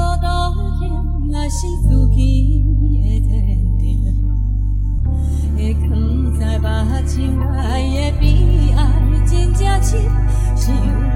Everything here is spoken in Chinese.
无心，也是自己的天命。在眼睛内的悲哀，真正深。